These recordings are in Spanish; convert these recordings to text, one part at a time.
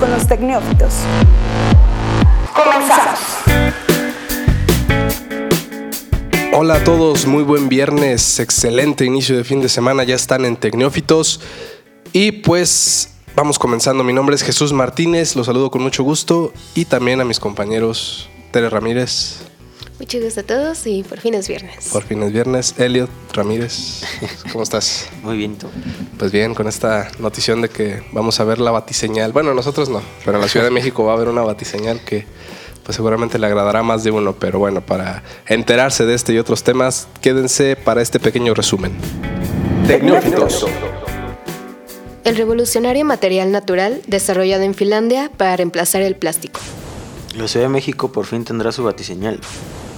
Con los Tecnófitos. Comenzamos. Hola a todos, muy buen viernes, excelente inicio de fin de semana, ya están en Tecnófitos y pues vamos comenzando. Mi nombre es Jesús Martínez, los saludo con mucho gusto y también a mis compañeros Tere Ramírez. Mucho gusto a todos y por fin es viernes. Por fin es viernes. Elliot Ramírez, ¿cómo estás? Muy bien, ¿tú? Pues bien, con esta notición de que vamos a ver la batiseñal. Bueno, nosotros no, pero en la Ciudad de México va a haber una batiseñal que pues seguramente le agradará a más de uno. Pero bueno, para enterarse de este y otros temas, quédense para este pequeño resumen. Tecnófitos. El revolucionario material natural desarrollado en Finlandia para reemplazar el plástico. La Ciudad de México por fin tendrá su batiseñal.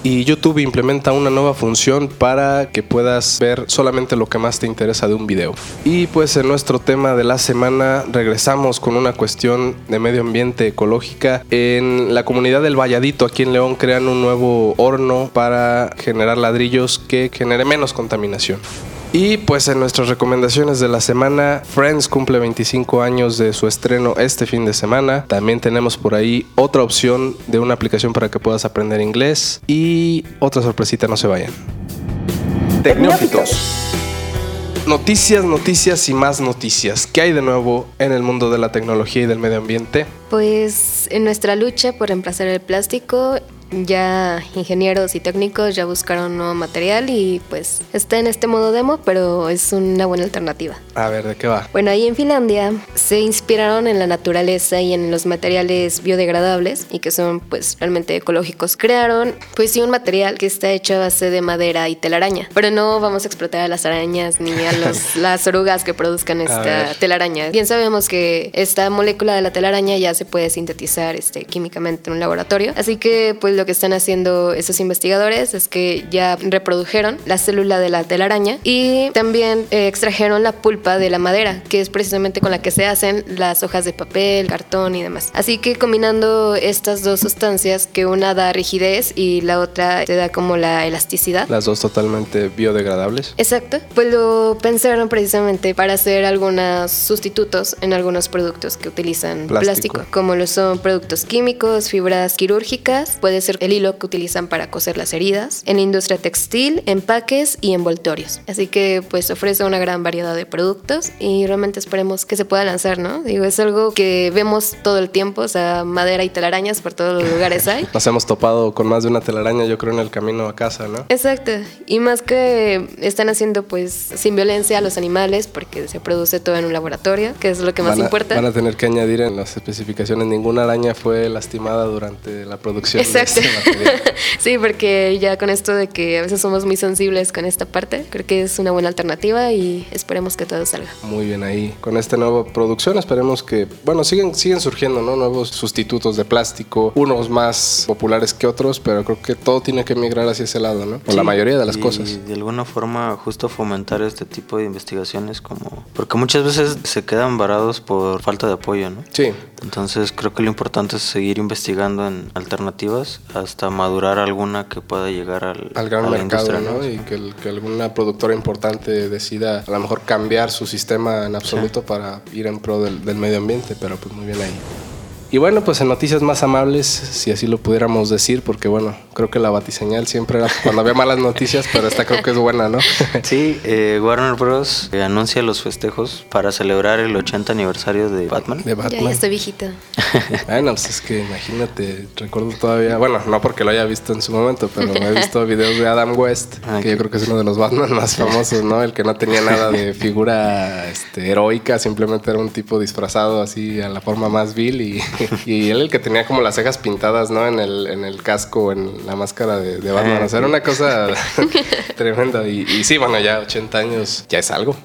Y YouTube implementa una nueva función para que puedas ver solamente lo que más te interesa de un video. Y pues en nuestro tema de la semana regresamos con una cuestión de medio ambiente ecológica. En la comunidad del Valladito aquí en León crean un nuevo horno para generar ladrillos que genere menos contaminación. Y pues en nuestras recomendaciones de la semana, Friends cumple 25 años de su estreno este fin de semana. También tenemos por ahí otra opción de una aplicación para que puedas aprender inglés. Y otra sorpresita, no se vayan. Tecnófitos. Noticias, noticias y más noticias. ¿Qué hay de nuevo en el mundo de la tecnología y del medio ambiente? Pues en nuestra lucha por reemplazar el plástico, ya ingenieros y técnicos ya buscaron nuevo material y pues está en este modo demo, pero es una buena alternativa. A ver, ¿de qué va? Bueno, ahí en Finlandia se inspiraron en la naturaleza y en los materiales biodegradables y que son pues realmente ecológicos. Crearon pues sí un material que está hecho a base de madera y telaraña, pero no vamos a explotar a las arañas ni a los- las orugas que produzcan esta telaraña. Bien sabemos que esta molécula de la telaraña ya se puede sintetizar este, químicamente en un laboratorio, así que pues lo que están haciendo esos investigadores es que ya reprodujeron la célula de la telaraña y también eh, extrajeron la pulpa de la madera, que es precisamente con la que se hacen las hojas de papel, cartón y demás. Así que combinando estas dos sustancias, que una da rigidez y la otra te da como la elasticidad, Las dos totalmente biodegradables. Exacto, pues lo pensaron precisamente para hacer algunos sustitutos en algunos productos que utilizan Plástico. plástico, como lo son productos químicos, fibras quirúrgicas, puede ser el hilo que utilizan para coser las heridas, en la industria textil, empaques y envoltorios. Así que pues ofrece una gran variedad de productos y realmente esperemos que se pueda lanzar, ¿no? Digo, es algo que vemos todo el tiempo, o sea, madera y telarañas por todos los lugares hay. Nos hemos topado con más de una telaraña, yo creo, en el camino a casa, ¿no? Exacto, y más que están haciendo pues sin violencia a los animales porque se produce todo en un laboratorio, que es lo que más van, a, importa. van a tener que añadir en las especificaciones ninguna araña fue lastimada durante la producción Exacto. Este sí, porque ya con esto de que a veces somos muy sensibles con esta parte, creo que es una buena alternativa y esperemos que todo salga. Muy bien ahí. Con esta nueva producción esperemos que, bueno, siguen, siguen surgiendo, ¿no? Nuevos sustitutos de plástico, unos más populares que otros, pero creo que todo tiene que migrar hacia ese lado, ¿no? O la mayoría de las y cosas. de alguna forma justo fomentar este tipo de investigaciones como... Porque muchas veces se quedan varados por falta de apoyo, ¿no? Sí, Entonces creo que lo importante es seguir investigando en alternativas hasta madurar alguna que pueda llegar al, al gran mercado, ¿no? Y que, el- que alguna productora importante decida a lo mejor cambiar su sistema en absoluto para ir en pro del, del medio ambiente, pero pues muy bien ahí. Y bueno, pues en noticias más amables, si así lo pudiéramos decir, porque bueno, creo que la batiseñal siempre era cuando había malas noticias, pero esta creo que es buena, ¿no? Sí, eh, Warner Bros. eh, anuncia los festejos para celebrar el 80 aniversario de Batman. De Ya, Batman. ya estoy viejita. Bueno, pues es que imagínate, recuerdo todavía, bueno, no porque lo haya visto en su momento, pero he visto videos de Adam West, Ah, que yo ok. creo que es uno de los Batman más famosos, ¿no? El que no tenía nada de figura este, heroica, simplemente era un tipo disfrazado así a la forma más vil y, y él el que tenía como las cejas pintadas, ¿no? En el, en el casco, en la máscara de, de Batman, o sea, era una cosa tremenda y, y sí, bueno, ya 80 años ya es algo.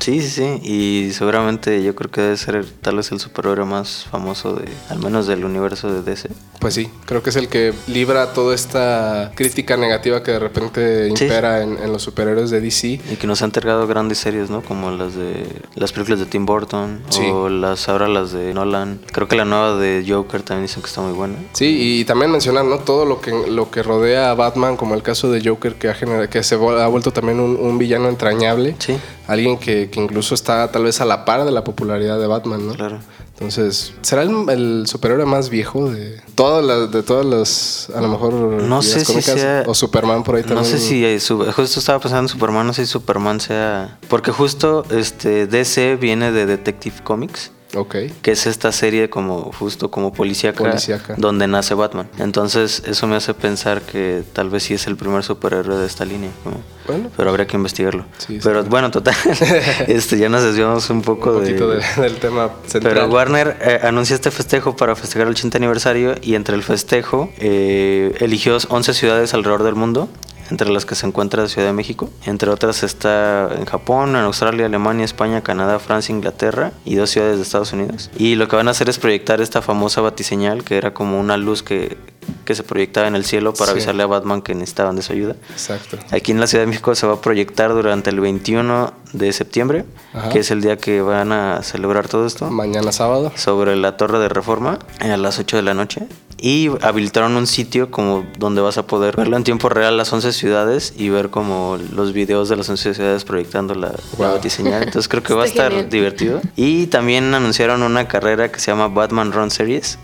Sí, sí, sí. Y seguramente yo creo que debe ser tal vez el superhéroe más famoso de, al menos del universo de DC. Pues sí, creo que es el que libra toda esta crítica negativa que de repente Sí. impera en, en los superhéroes de DC. Y que nos ha entregado grandes series, ¿no? Como las de las películas de Tim Burton Sí. o las ahora las de Nolan. Creo que la nueva de Joker también dicen que está muy buena. Sí, y también mencionar ¿no? todo lo que, lo que rodea a Batman, como el caso de Joker, que ha, generado, que se ha vuelto también un, un villano entrañable. Sí. Alguien que, que incluso está tal vez a la par de la popularidad de Batman, ¿no? Claro. Entonces, ¿será el, el superhéroe más viejo de todas las, de todas las, a lo mejor, No sé si sea- O Superman por ahí No también. sé si su- justo estaba pensando en Superman, no sé si Superman sea. Porque justo este DC viene de Detective Comics. Ok. que es esta serie como justo como policíaca, Policíaca. donde nace Batman. Entonces eso me hace pensar que tal vez sí es el primer superhéroe de esta línea. ¿no? Bueno. Pero habría que investigarlo. Sí, Pero bueno, total, este ya nos desviamos un poco Un poquito de... de- del tema central. Pero Warner eh, anuncia este festejo para festejar el 80 aniversario y entre el festejo eh, eligió 11 ciudades alrededor del mundo, entre las que se encuentra Ciudad de México. Entre otras está en Japón, en Australia, Alemania, España, Canadá, Francia, Inglaterra y dos ciudades de Estados Unidos. Y lo que van a hacer es proyectar esta famosa batiseñal, que era como una luz que, que se proyectaba en el cielo para Sí. avisarle a Batman que necesitaban de su ayuda. Exacto. Aquí en la Ciudad de México se va a proyectar durante el 21 de septiembre, Ajá. que es el día que van a celebrar todo esto Mañana sábado. sobre la Torre de Reforma a las 8 de la noche y habilitaron un sitio como donde vas a poder verlo en tiempo real las 11 ciudades y ver como los videos de las 11 ciudades proyectando la, la Wow. batiseñal. Entonces creo que va a estar genial. divertido. Y también anunciaron una carrera que se llama Batman Run Series,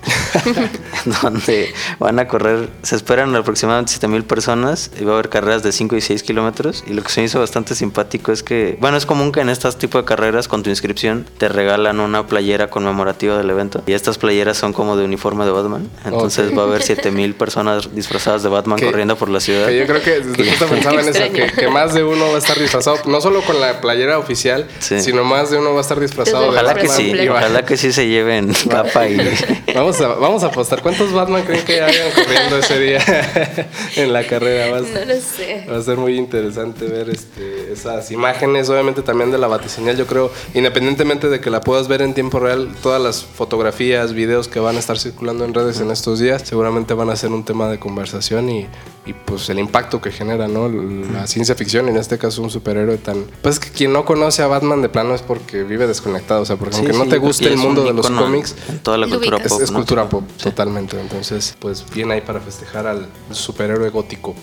donde van a correr, se esperan aproximadamente 7000 personas y va a haber carreras de 5 y 6 kilómetros. Y lo que se me hizo bastante simpático es que, bueno, es común que en estas tipo de carreras con tu inscripción te regalan una playera conmemorativa del evento. Y estas playeras son como de uniforme de Batman. Entonces Ok. va a haber 7000 personas disfrazadas de Batman Que- corriendo por la ciudad. Que yo creo que justo pensaba en eso, que, que más de uno va a estar disfrazado, no solo con la playera oficial, Sí. sino más de uno va a estar disfrazado de Ojalá que Batman sí, y va- ojalá que sí se lleven capa y... Vamos a, vamos a apostar. ¿Cuántos Batman creen que hayan corriendo ese día en la carrera? Va a, No lo sé. va a ser muy interesante ver este, esas imágenes, obviamente también de la batiseñal. Yo creo, independientemente de que la puedas ver en tiempo real, todas las fotografías, videos que van a estar circulando en redes en estos días, seguramente van a ser un tema de conversación y, y, pues el impacto que genera, ¿no? La ciencia ficción, en este caso un superhéroe tan... Pues que quien no conoce a Batman de plano es porque vive desconectado, o sea, porque Sí, aunque sí, no te guste el mundo un de los cómics, toda la Lo cultura pop. es, es ¿no? cultura pop, totalmente. Entonces, pues bien ahí para festejar al superhéroe gótico.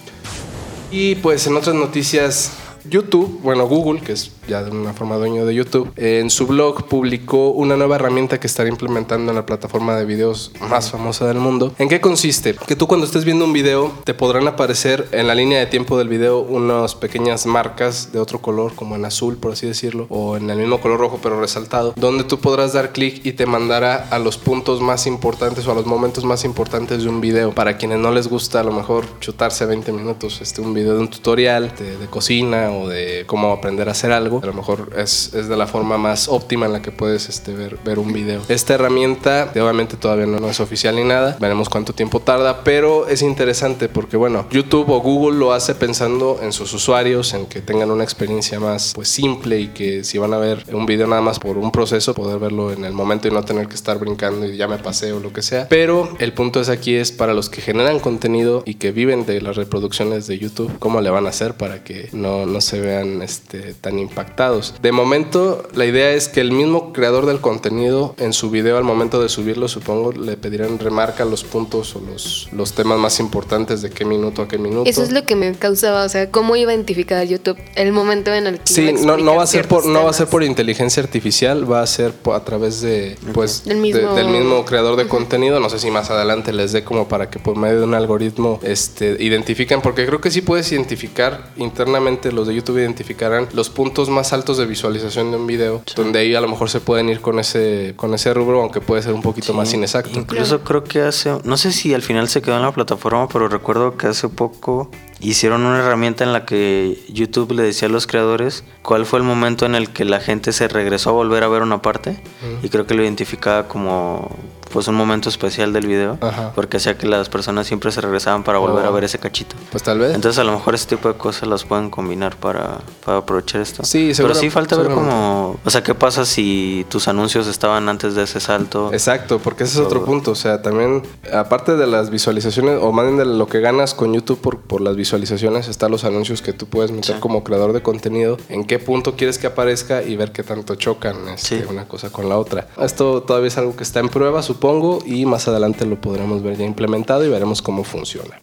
Y pues en otras noticias, YouTube, bueno, Google, que es ya de una forma dueño de YouTube, en su blog publicó una nueva herramienta que estará implementando en la plataforma de videos más famosa del mundo. ¿En qué consiste? Que tú cuando estés viendo un video te podrán aparecer en la línea de tiempo del video unas pequeñas marcas de otro color, como en azul, por así decirlo, o en el mismo color rojo pero resaltado, donde tú podrás dar clic y te mandará a los puntos más importantes o a los momentos más importantes de un video. Para quienes no les gusta a lo mejor chutarse 20 minutos este, un video de un tutorial de, de cocina de cómo aprender a hacer algo, a lo mejor es, es de la forma más óptima en la que puedes este, ver, ver un video. Esta herramienta obviamente todavía no, no es oficial ni nada, veremos cuánto tiempo tarda, pero es interesante porque bueno, YouTube o Google lo hace pensando en sus usuarios, en que tengan una experiencia más pues simple y que si van a ver un video nada más por un proceso, poder verlo en el momento y no tener que estar brincando y ya me pasé o lo que sea. Pero el punto es aquí es para los que generan contenido y que viven de las reproducciones de YouTube, cómo le van a hacer para que no, no se vean este, tan impactados. De momento, la idea es que el mismo creador del contenido en su video al momento de subirlo, supongo, le pedirán remarca los puntos o los, los temas más importantes de qué minuto a qué minuto. Eso es lo que me causaba, o sea, cómo iba a identificar YouTube el momento en el que Sí, no, no va a ser por no va a ser por inteligencia artificial, va a ser a través de pues Del de- mismo- del mismo creador de contenido, no sé si más adelante les dé como para que por medio de un algoritmo este identifiquen porque creo que sí puedes identificar internamente los de YouTube identificarán los puntos más altos de visualización de un video, donde ahí a lo mejor se pueden ir con ese con ese rubro, aunque puede ser un poquito más inexacto. Incluso creo que hace, no sé si al final se quedó en la plataforma, pero recuerdo que hace poco hicieron una herramienta en la que YouTube le decía a los creadores cuál fue el momento en el que la gente se regresó a volver a ver una parte y creo que lo identificaba como pues un momento especial del video Ajá. porque hacía que las personas siempre se regresaban para volver Oh. a ver ese cachito. Pues tal vez. Entonces a lo mejor ese tipo de cosas las pueden combinar para, para aprovechar esto. Sí, Pero segura- sí falta ver como... O sea, ¿qué pasa si tus anuncios estaban antes de ese salto? Exacto, porque ese es otro punto. O sea, también, aparte de las visualizaciones, o más bien de lo que ganas con YouTube por, por las visualizaciones, están los anuncios que tú puedes meter Sí. como creador de contenido, en qué punto quieres que aparezca y ver qué tanto chocan este, Sí. una cosa con la otra. Esto todavía es algo que está en prueba, supongo, y más adelante lo podremos ver ya implementado y veremos cómo funciona.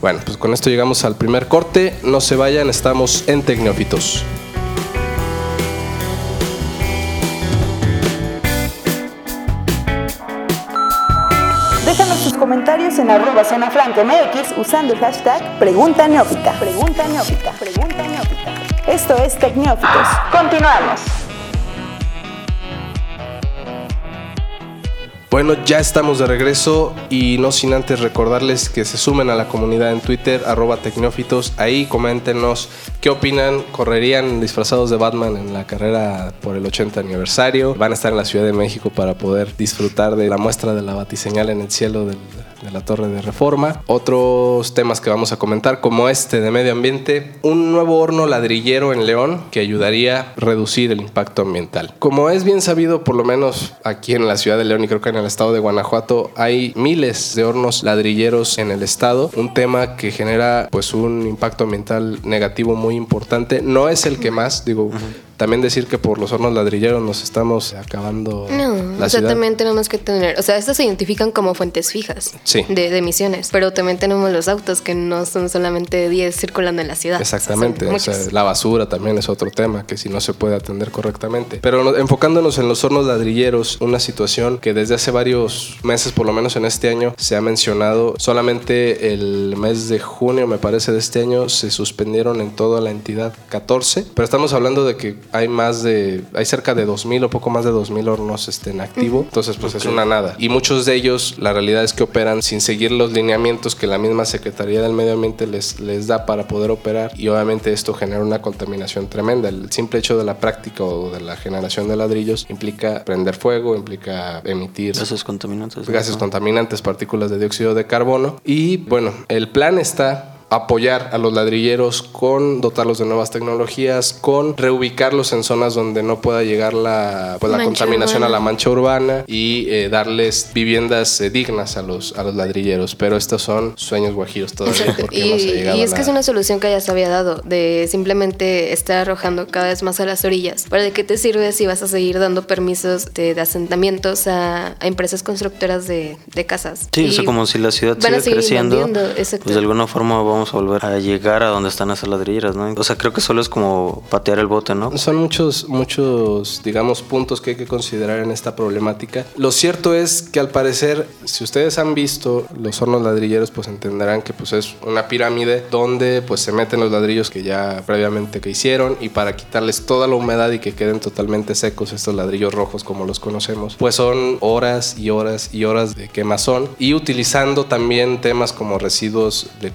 Bueno, pues con esto llegamos al primer corte. No se vayan, estamos en Tecnófitos. En arroba zona MX usando el hashtag Pregunta Neófita. Pregunta Neófita. Pregunta Neófita. Esto es Tecneófitos. Continuamos. Bueno, ya estamos de regreso y no sin antes recordarles que se sumen a la comunidad en Twitter, arroba tecnófitos. Ahí coméntenos qué opinan. ¿Correrían disfrazados de Batman en la carrera por el 80 aniversario? ¿Van a estar en la Ciudad de México para poder disfrutar de la muestra de la batiseñal en el cielo del, de la Torre de Reforma? Otros temas que vamos a comentar, como este de medio ambiente. Un nuevo horno ladrillero en León que ayudaría a reducir el impacto ambiental. Como es bien sabido, por lo menos aquí en la ciudad de León y creo que en el estado de Guanajuato hay miles de hornos ladrilleros en el estado, un tema que genera pues un impacto ambiental negativo muy importante. No es el que más, digo, también decir que por los hornos ladrilleros nos estamos acabando No, la o sea, ciudad. también tenemos que tener, o sea, estos se identifican como fuentes fijas Sí. de, de emisiones, pero también tenemos los autos que no son solamente 10 circulando en la ciudad. Exactamente, o sea, la basura también es otro tema que si no se puede atender correctamente. Pero no- enfocándonos en los hornos ladrilleros, una situación que desde hace varios meses, por lo menos en este año, se ha mencionado, solamente el mes de junio, me parece, de este año, se suspendieron en toda la entidad 14, pero estamos hablando de que hay más de, hay cerca de 2.000 o poco más de 2.000 hornos este, en activo, entonces pues es una nada. Y muchos de ellos, la realidad es que operan sin seguir los lineamientos que la misma Secretaría del Medio Ambiente les, les da para poder operar y obviamente esto genera una contaminación tremenda. El simple hecho de la práctica o de la generación de ladrillos implica prender fuego, implica emitir Gases contaminantes. gases ¿no? contaminantes, partículas de dióxido de carbono. Y bueno, el plan está apoyar a los ladrilleros con dotarlos de nuevas tecnologías, con reubicarlos en zonas donde no pueda llegar la, pues, la Mancha contaminación urbana. a la mancha urbana y eh, darles viviendas eh, dignas a los, a los ladrilleros. Pero estos son sueños guajiros todavía porque Y, no se ha llegado y a es que es una solución que ya se había dado, de simplemente estar arrojando cada vez más a las orillas. ¿Para de qué te sirve si vas a seguir dando permisos de, de asentamientos a, a empresas constructoras de, de casas? Sí, Y o sea, como si la ciudad sigue creciendo, pues de alguna forma vamos a volver a llegar a donde están esas ladrilleras, ¿no? O sea, creo que solo es como patear el bote, ¿no? Son muchos, muchos, digamos, puntos que hay que considerar en esta problemática. Lo cierto es que al parecer, si ustedes han visto los hornos ladrilleros, pues entenderán que pues es una pirámide donde pues se meten los ladrillos que ya previamente que hicieron y para quitarles toda la humedad y que queden totalmente secos estos ladrillos rojos como los conocemos, pues son horas y horas y horas de quemazón y utilizando también temas como residuos de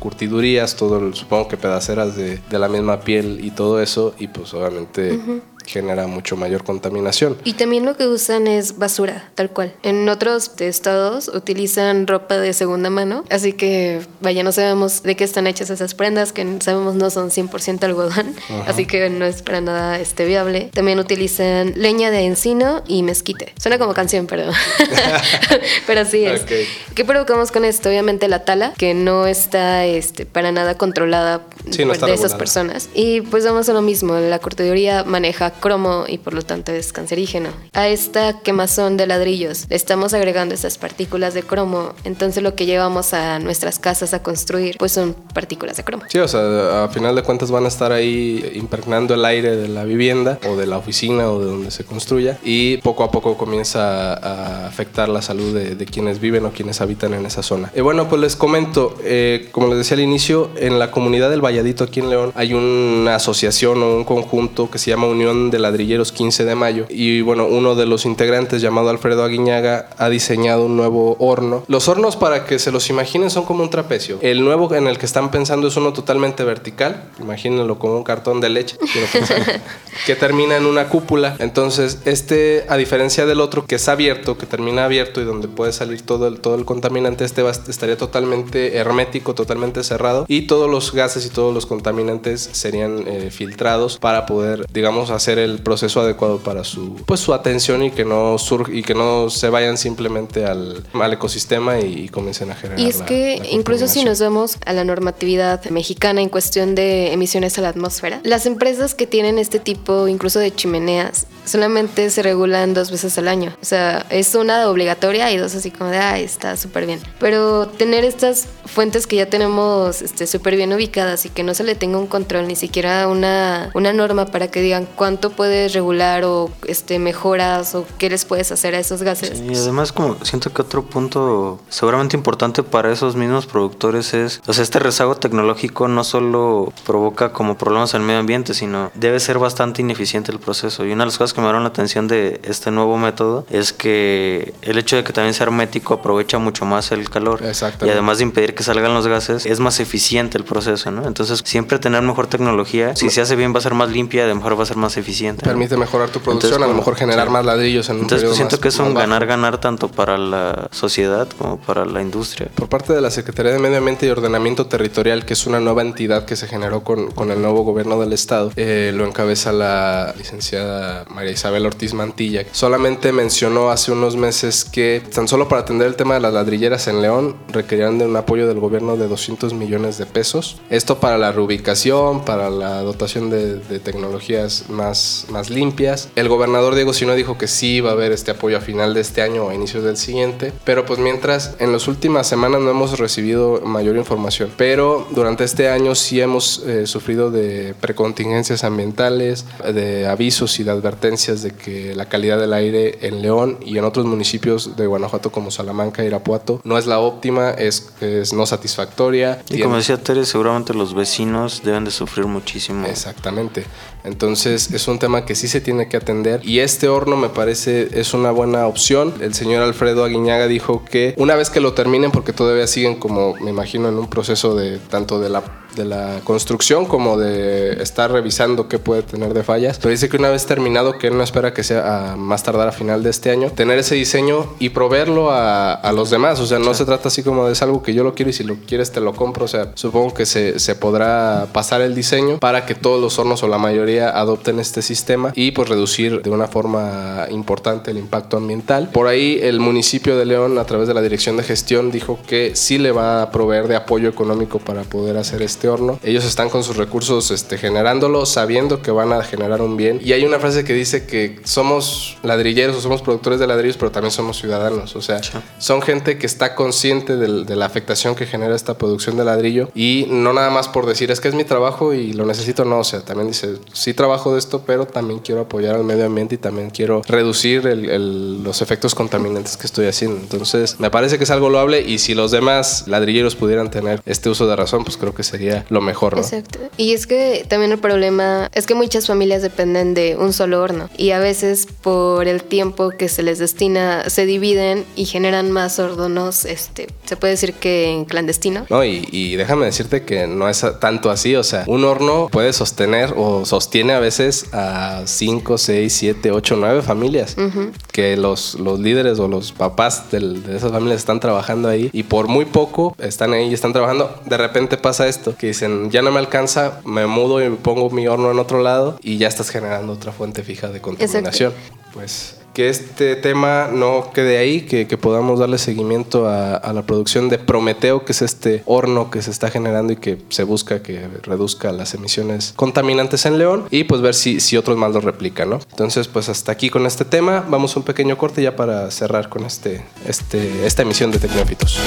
todo supongo que pedaceras de, de la misma piel y todo eso y pues obviamente genera mucho mayor contaminación. Y también lo que usan es basura, tal cual. En otros estados utilizan ropa de segunda mano, así que vaya, no sabemos de qué están hechas esas prendas, que sabemos no son 100% algodón, así que no es para nada este, viable. También utilizan leña de encino y mezquite. Suena como canción, pero, pero así es. Ok. ¿Qué provocamos con esto? Obviamente la tala, que no está este, para nada controlada Sí, no por- de esas regulada. personas. Y pues vamos a lo mismo, la cortaduría maneja cromo y por lo tanto es cancerígeno. A esta quemazón de ladrillos le estamos agregando esas partículas de cromo, entonces lo que llevamos a nuestras casas a construir pues son partículas de cromo. Sí, o sea, a final de cuentas van a estar ahí impregnando el aire de la vivienda o de la oficina o de donde se construya y poco a poco comienza a, afectar la salud de, de quienes viven o quienes habitan en esa zona. Y bueno, pues les comento, eh, como les decía al inicio, en la comunidad del Valladito aquí en León hay una asociación o un conjunto que se llama Unión de Ladrilleros 15 de Mayo y bueno, uno de los integrantes llamado Alfredo Aguiñaga ha diseñado un nuevo horno. Los hornos para que se los imaginen son como un trapecio. El nuevo en el que están pensando es uno totalmente vertical, imagínenlo como un cartón de leche, que termina en una cúpula. Entonces, este, a diferencia del otro que es abierto, que termina abierto y donde puede salir todo el, todo el contaminante, este va- estaría totalmente hermético, totalmente cerrado y todos los gases y todos los contaminantes serían eh, filtrados para poder, digamos, hacer el proceso adecuado para su, pues, su atención y que no sur y que no se vayan simplemente al, al ecosistema y, y comiencen a generar. Y es la- que la incluso si nos vemos a la normatividad mexicana en cuestión de emisiones a la atmósfera, las empresas que tienen este tipo incluso de chimeneas solamente se regulan dos veces al año. O sea, es una obligatoria y dos así como de, ay, está súper bien. Pero tener estas fuentes que ya tenemos este, súper bien ubicadas y que no se le tenga un control, ni siquiera una, una norma para que digan cuánto puedes regular o este, mejoras o qué les puedes hacer a esos gases. y además como siento que otro punto seguramente importante para esos mismos productores es, o sea, este rezago tecnológico no solo provoca como problemas el medio ambiente, sino debe ser bastante ineficiente el proceso. Y una de las cosas que me dieron la atención de este nuevo método es que el hecho de que también sea hermético aprovecha mucho más el calor. Y además de impedir que salgan los gases, es más eficiente el proceso, ¿no? Entonces, siempre tener mejor tecnología, si se hace bien va a ser más limpia, de mejor va a ser más eficiente. Permite mejorar tu producción, a lo mejor generar más ladrillos en un Entonces, pues, siento que es un ganar-ganar tanto para la sociedad como para la industria. Por parte de la Secretaría de Medio Ambiente y Ordenamiento Territorial, que es una nueva entidad que se generó con, con el nuevo gobierno del estado, eh, lo encabeza la licenciada María Isabel Ortiz Mantilla. Solamente mencionó hace unos meses que tan solo para atender el tema de las ladrilleras en León requerían de un apoyo del gobierno de 200 millones de pesos. Esto para la reubicación, para la dotación de, tecnologías más, más limpias. El gobernador Diego Sino dijo que sí iba a haber este apoyo a final de este año o a inicios del siguiente, pero pues mientras en las últimas semanas no hemos recibido mayor información, pero durante este año sí hemos eh, sufrido de precontingencias ambientales, de avisos y de advertencias de que la calidad del aire en León y en otros municipios de Guanajuato como Salamanca y Irapuato no es la óptima, es, es no satisfactoria. Y como decía Tere, seguramente los vecinos deben de sufrir muchísimo. Exactamente. Entonces es un tema que sí se tiene que atender y este horno me parece es una buena opción. El señor Alfredo Aguiñaga dijo que una vez que lo terminen, porque todavía siguen como me imagino en un proceso de tanto de la de la construcción como de estar revisando qué puede tener de fallas. Pero dice que una vez terminado, que él no espera que sea a más tardar a final de este año, tener ese diseño y proveerlo a, a los demás. O sea, no se trata así como de es algo que yo lo quiero y si lo quieres te lo compro. O sea, supongo que se, se podrá pasar el diseño para que todos los hornos o la mayoría adopten este sistema y pues reducir de una forma importante el impacto ambiental. Por ahí el municipio de León a través de la dirección de gestión dijo que sí le va a proveer de apoyo económico para poder hacer este horno. Ellos están con sus recursos este, generándolo, sabiendo que van a generar un bien. Y hay una frase que dice que somos ladrilleros o somos productores de ladrillos, pero también somos ciudadanos. O sea, son gente que está consciente de, de la afectación que genera esta producción de ladrillo y no nada más por decir es que es mi trabajo y lo necesito, no. O sea, también dice, sí trabajo de esto, pero también quiero apoyar al medio ambiente y también quiero reducir el, el, los efectos contaminantes que estoy haciendo. Entonces, me parece que es algo loable y si los demás ladrilleros pudieran tener este uso de razón, pues creo que sería lo mejor, ¿no? Exacto. Y es que también el problema es que muchas familias dependen de un solo horno y a veces por el tiempo que se les destina se dividen y generan más hornos, este, se puede decir que en clandestino. No, y, y déjame decirte que no es tanto así, o sea, un horno puede sostener o sostiene a veces a 5, 6, 7, 8, 9 familias uh -huh. Que los, los líderes o los papás del, de esas familias están trabajando ahí y por muy poco están ahí y están trabajando. De repente pasa esto, que dicen, ya no me alcanza, me mudo y pongo mi horno en otro lado y ya estás generando otra fuente fija de contaminación. Exacto. Pues que este tema no quede ahí, que, que podamos darle seguimiento a, a, la producción de Prometeo, que es este horno que se está generando y que se busca que reduzca las emisiones contaminantes en León y pues ver si, si otros más lo replican, ¿no? Entonces, pues hasta aquí con este tema. Vamos a un pequeño corte ya para cerrar con este, este, esta emisión de Tecnófitos.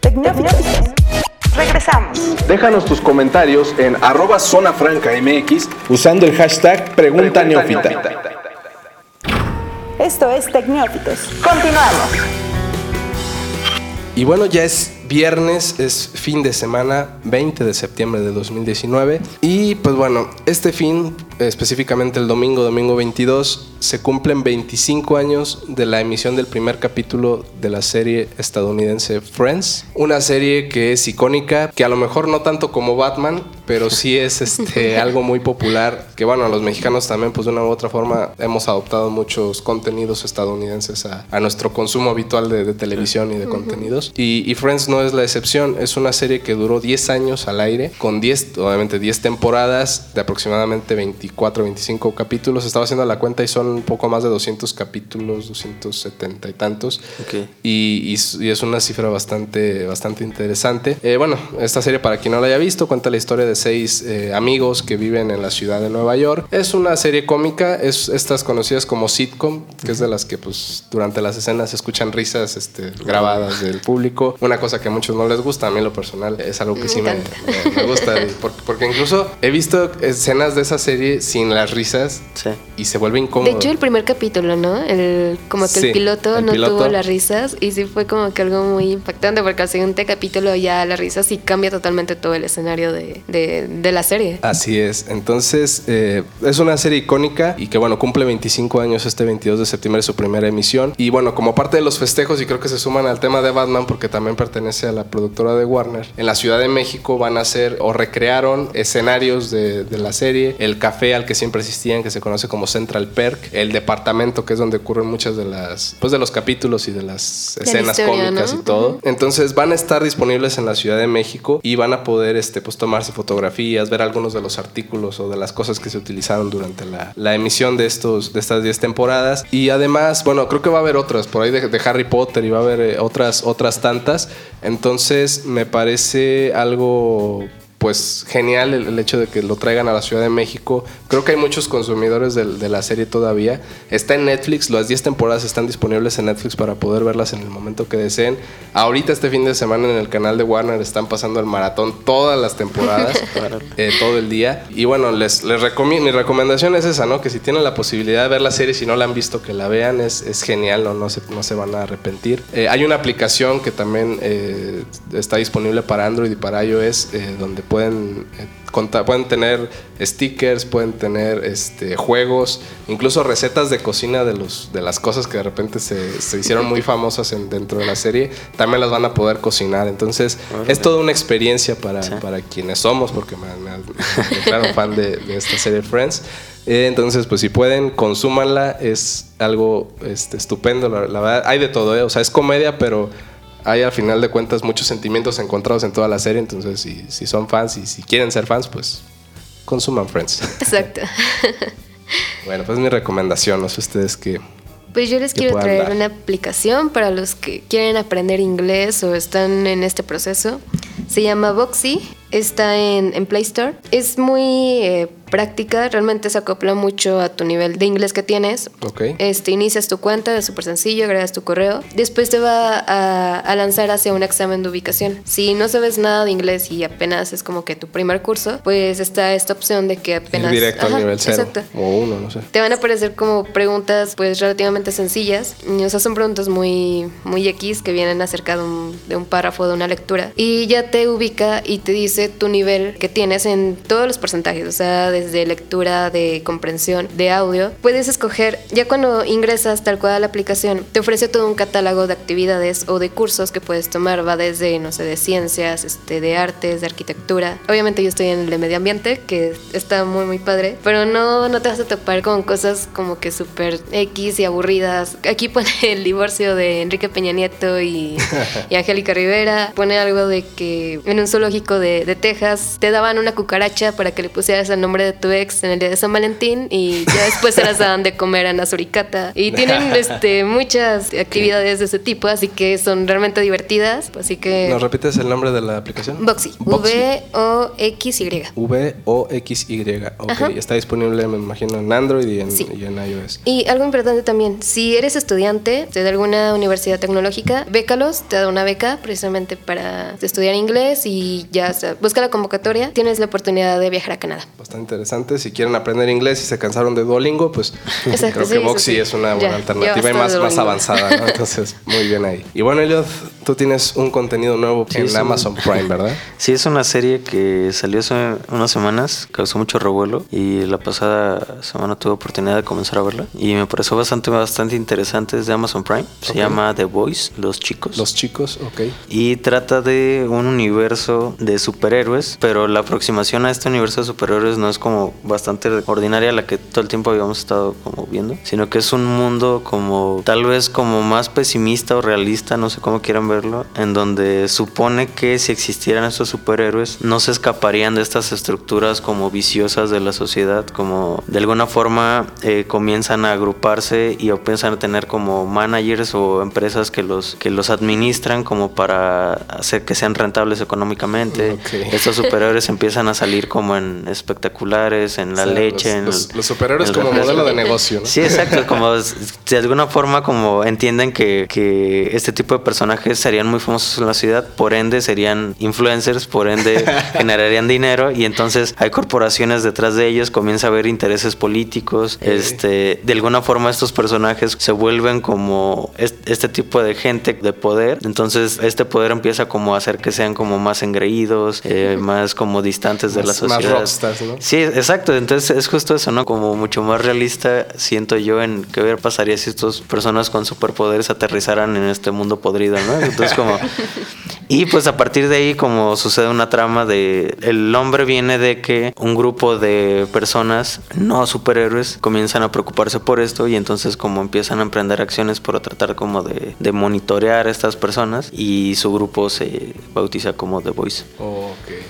Tecnófitos. Regresamos. Déjanos tus comentarios en arroba zona franca MX usando el hashtag Pregunta, Pregunta. Neófita. Esto es Tecnófitos. Continuamos. Y bueno, ya es viernes, es fin de semana, 20 de septiembre de 2019. Y pues bueno, este fin, específicamente el domingo, domingo 22, se cumplen 25 años de la emisión del primer capítulo de la serie estadounidense Friends. Una serie que es icónica, que a lo mejor no tanto como Batman, pero sí es este, algo muy popular, que bueno, los mexicanos también pues de una u otra forma hemos adoptado muchos contenidos estadounidenses a, a nuestro consumo habitual de, de televisión y de uh -huh. contenidos. Y, y, Friends no es la excepción, es una serie que duró 10 años al aire, con 10, obviamente 10 temporadas de aproximadamente 20 24, 25 capítulos. Estaba haciendo la cuenta y son un poco más de 200 capítulos, 270 y tantos. Y, y s- y es una cifra bastante, bastante interesante. Eh, bueno, esta serie, para quien no la haya visto, cuenta la historia de seis eh, amigos que viven en la ciudad de Nueva York. Es una serie cómica, es estas conocidas como sitcom, que es de las que pues durante las escenas se escuchan risas este, grabadas del público. Una cosa que a muchos no les gusta, a mí en lo personal es algo que Me sí me, encanta. me- me gusta. porque incluso he visto escenas de esa serie sin las risas Sí. y se vuelve incómodo. De hecho, el primer capítulo, ¿no? El, como que Sí, el piloto el no piloto. tuvo las risas y sí fue como que algo muy impactante porque al siguiente capítulo ya las risas sí cambia totalmente todo el escenario de, de, de la serie. Así es. Entonces, eh, es una serie icónica y que, bueno, cumple 25 años este 22 de septiembre, su primera emisión. Y bueno, como parte de los festejos, y creo que se suman al tema de Batman, porque también pertenece a la productora de Warner, en la Ciudad de México van a hacer o recrearon escenarios de, de la serie, el café al que siempre asistían, que se conoce como Central Perk, el departamento, que es donde ocurren muchas de las, pues de los capítulos y de las la escenas historia, cómicas ¿no? y todo. Entonces van a estar disponibles en la Ciudad de México y van a poder este, pues, tomarse fotografías, ver algunos de los artículos o de las cosas que se utilizaron durante la, la emisión de, estos, de estas 10 temporadas. Y además, bueno, creo que va a haber otras por ahí de, de Harry Potter y va a haber eh, otras, otras tantas. Entonces me parece algo pues genial el, el hecho de que lo traigan a la Ciudad de México. Creo que hay muchos consumidores de, la serie todavía. Está en Netflix, las 10 temporadas están disponibles en Netflix para poder verlas en el momento que deseen. Ahorita este fin de semana en el canal de Warner están pasando el maratón todas las temporadas, eh, todo el día. Y bueno, les, les mi recomendación es esa, ¿no? Que si tienen la posibilidad de ver la serie, si no la han visto, que la vean, es, es genial, ¿no? No se, no se van a arrepentir. Eh, hay una aplicación que también eh, está disponible para Android y para iOS, donde pueden, eh, contar- pueden tener stickers, pueden tener este, juegos, incluso recetas de cocina de, los, de las cosas que de repente se, se hicieron muy famosas en- dentro de la serie, también las van a poder cocinar. Entonces, es toda una experiencia para, para quienes somos, porque me, me- me declaro fan de, de esta serie Friends. Eh, entonces, pues si pueden, consúmanla, es algo este, estupendo, la, la verdad. Hay de todo, ¿eh? o sea, es comedia, pero hay al final de cuentas muchos sentimientos encontrados en toda la serie, entonces si, si son fans y si quieren ser fans, pues consuman Friends. Exacto. bueno, pues mi recomendación, no sé ustedes qué. Pues yo les quiero traer dar. una aplicación para los que quieren aprender inglés o están en este proceso. Se llama Voxy, está en, en Play Store. Es muy eh, práctica, realmente se acopla mucho a tu nivel de inglés que tienes. Ok. Este, inicias tu cuenta, es súper sencillo, agregas tu correo. Después te va a, a lanzar hacia un examen de ubicación. Si no sabes nada de inglés y apenas es como que tu primer curso, pues está esta opción de que apenas... directo Ajá, al nivel cero. Exacto. O uno, no sé. Te van a aparecer como preguntas pues relativamente sencillas. Y, O sea, son preguntas muy, muy X que vienen acerca de un, de un párrafo, de una lectura. Y ya te ubica y te dice tu nivel que tienes en todos los porcentajes. O sea, desde lectura, de comprensión, de audio. Puedes escoger, ya cuando ingresas tal cual a la aplicación, te ofrece todo un catálogo de actividades o de cursos que puedes tomar. Va desde, no sé, de ciencias, este, de artes, de arquitectura. Obviamente yo estoy en el de medio ambiente, que está muy, muy padre. Pero no, no te vas a topar con cosas como que súper X y aburridas. Aquí pone el divorcio de Enrique Peña Nieto y, y Angélica Rivera. Pone algo de que en un zoológico de, de Texas te daban una cucaracha para que le pusieras el nombre de tu ex en el día de San Valentín y ya después se las daban de comer a Ana Suricata. Y tienen este, muchas actividades de ese tipo, así que son realmente divertidas. Así que... ¿Nos repites el nombre de la aplicación? Boxy. Boxy. V-O-X-Y. V-O-X-Y. Ok, Ajá. está disponible, me imagino, en Android y en, Sí. y en iOS. Y algo importante también, si eres estudiante de alguna universidad tecnológica, bécalos, te da una beca precisamente para estudiar inglés y ya, o sea, busca la convocatoria, tienes la oportunidad de viajar a Canadá. Bastante interesante. Si quieren aprender inglés y se cansaron de Duolingo, pues Exacto, creo sí, que Voxy sí. es una Ya, buena alternativa y ya más, más avanzada, ¿no? Entonces, muy bien ahí. Y bueno, Eliot, tú tienes un contenido nuevo Sí, en sí. Amazon Prime, ¿verdad? Sí, es una serie que salió hace unas semanas, causó mucho revuelo y la pasada semana tuve oportunidad de comenzar a verla y me pareció bastante, bastante interesante. Es de Amazon Prime, se Ok. llama The Boys, Los Chicos. Los chicos, ok. Y trata de un universo de superhéroes, pero la aproximación a este universo de superhéroes no es como bastante ordinaria la que todo el tiempo habíamos estado como viendo, sino que es un mundo como tal vez como más pesimista o realista, no sé cómo quieran ver verlo, en donde supone que si existieran estos superhéroes no se escaparían de estas estructuras como viciosas de la sociedad, como de alguna forma eh, comienzan a agruparse y empiezan a tener como managers o empresas que los, que los administran como para hacer que sean rentables económicamente. Estos superhéroes empiezan a salir como en espectaculares, en la O sea, leche, los- en los- el- los superhéroes en como refresco. modelo de negocio, ¿no? Sí, exacto, como de alguna forma como entienden que, que este tipo de personajes serían muy famosos en la ciudad, por ende serían influencers, por ende generarían dinero y entonces hay corporaciones detrás de ellos, comienza a haber intereses políticos, este, de alguna forma estos personajes se vuelven como es- este tipo de gente de poder, entonces este poder empieza como a hacer que sean como más engreídos, eh, más como distantes de la Más- más sociedad. rockstars, ¿no? Sí, exacto. Entonces es justo eso, ¿no? Como mucho más realista siento yo en qué ver pasaría si estas personas con superpoderes aterrizaran en este mundo podrido, ¿no? Entonces como... Y pues a partir de ahí como sucede una trama de... El nombre viene de que un grupo de personas no superhéroes comienzan a preocuparse por esto y entonces como empiezan a emprender acciones por tratar como de, de monitorear a estas personas y su grupo se bautiza como The Voice.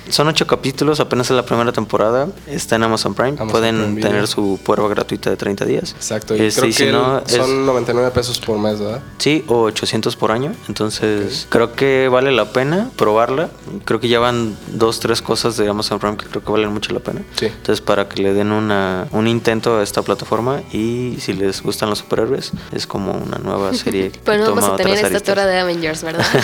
Son ocho capítulos, apenas es la primera temporada. Está en Amazon Prime. Amazon Pueden Prime Video. tener su prueba gratuita de 30 días. Exacto. Y Este, creo y que si no, el- es- son 99 pesos por mes, ¿verdad? Sí, o 800 por año. Entonces, creo que vale la pena probarla. Creo que ya van dos, tres cosas de Amazon Prime que creo que valen mucho la pena. Sí. Entonces, para que le den una, un intento a esta plataforma y si les gustan los superhéroes, es como una nueva serie. que Pero no vamos a tener otras esta aristas. torre de Avengers, ¿verdad?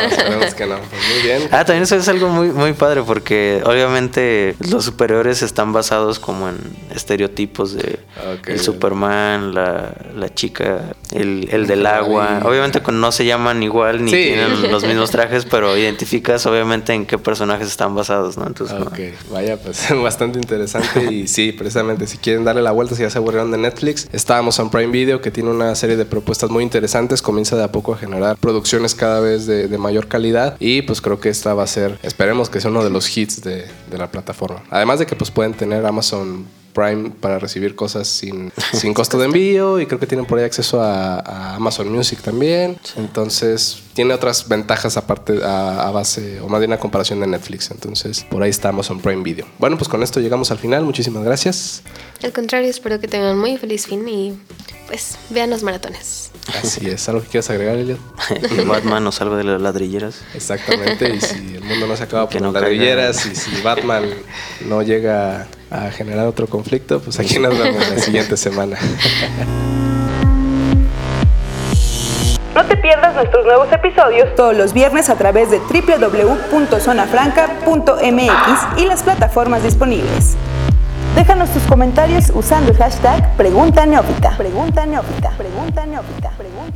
No, esperemos que no. Pues muy bien. Ah, también eso es algo muy, muy padre porque obviamente los superhéroes están basados como en estereotipos de el Superman, la, la chica, el, el del agua. Obviamente no se llaman igual ni Sí. tienen los mismos trajes, pero identificas obviamente en qué personajes están basados, ¿no? Entonces, Ok, vaya, pues bastante interesante. Y sí, precisamente, si quieren darle la vuelta, si ya se aburrieron de Netflix, está Amazon Prime Video, que tiene una serie de propuestas muy interesantes. Comienza de a poco a generar producciones cada vez de, de mayor calidad. Y pues creo que esta va a ser, esperemos que sea uno de los hits de, de la plataforma. Además de que pues pueden tener Amazon Prime para recibir cosas sin, sin costo de envío y creo que tienen por ahí acceso a, a Amazon Music también. Entonces tiene otras ventajas aparte a, a base o más bien a comparación de Netflix. Entonces por ahí está Amazon Prime Video. Bueno, pues con esto llegamos al final. Muchísimas gracias. Al contrario, espero que tengan muy feliz fin y pues vean los maratones. Así es. ¿Algo que quieras agregar, Elliot? Batman nos salva de las ladrilleras. Exactamente. Y si el mundo no se acaba por no las caiga. ladrilleras y si Batman no llega a generar otro conflicto, pues aquí nos vemos la siguiente semana. No te pierdas nuestros nuevos episodios todos los viernes a través de www.zonafranca.mx y las plataformas disponibles. Déjanos tus comentarios usando el hashtag Pregunta Neófita. Pregunta Neófita. Pregunta Neófita. Pregunta.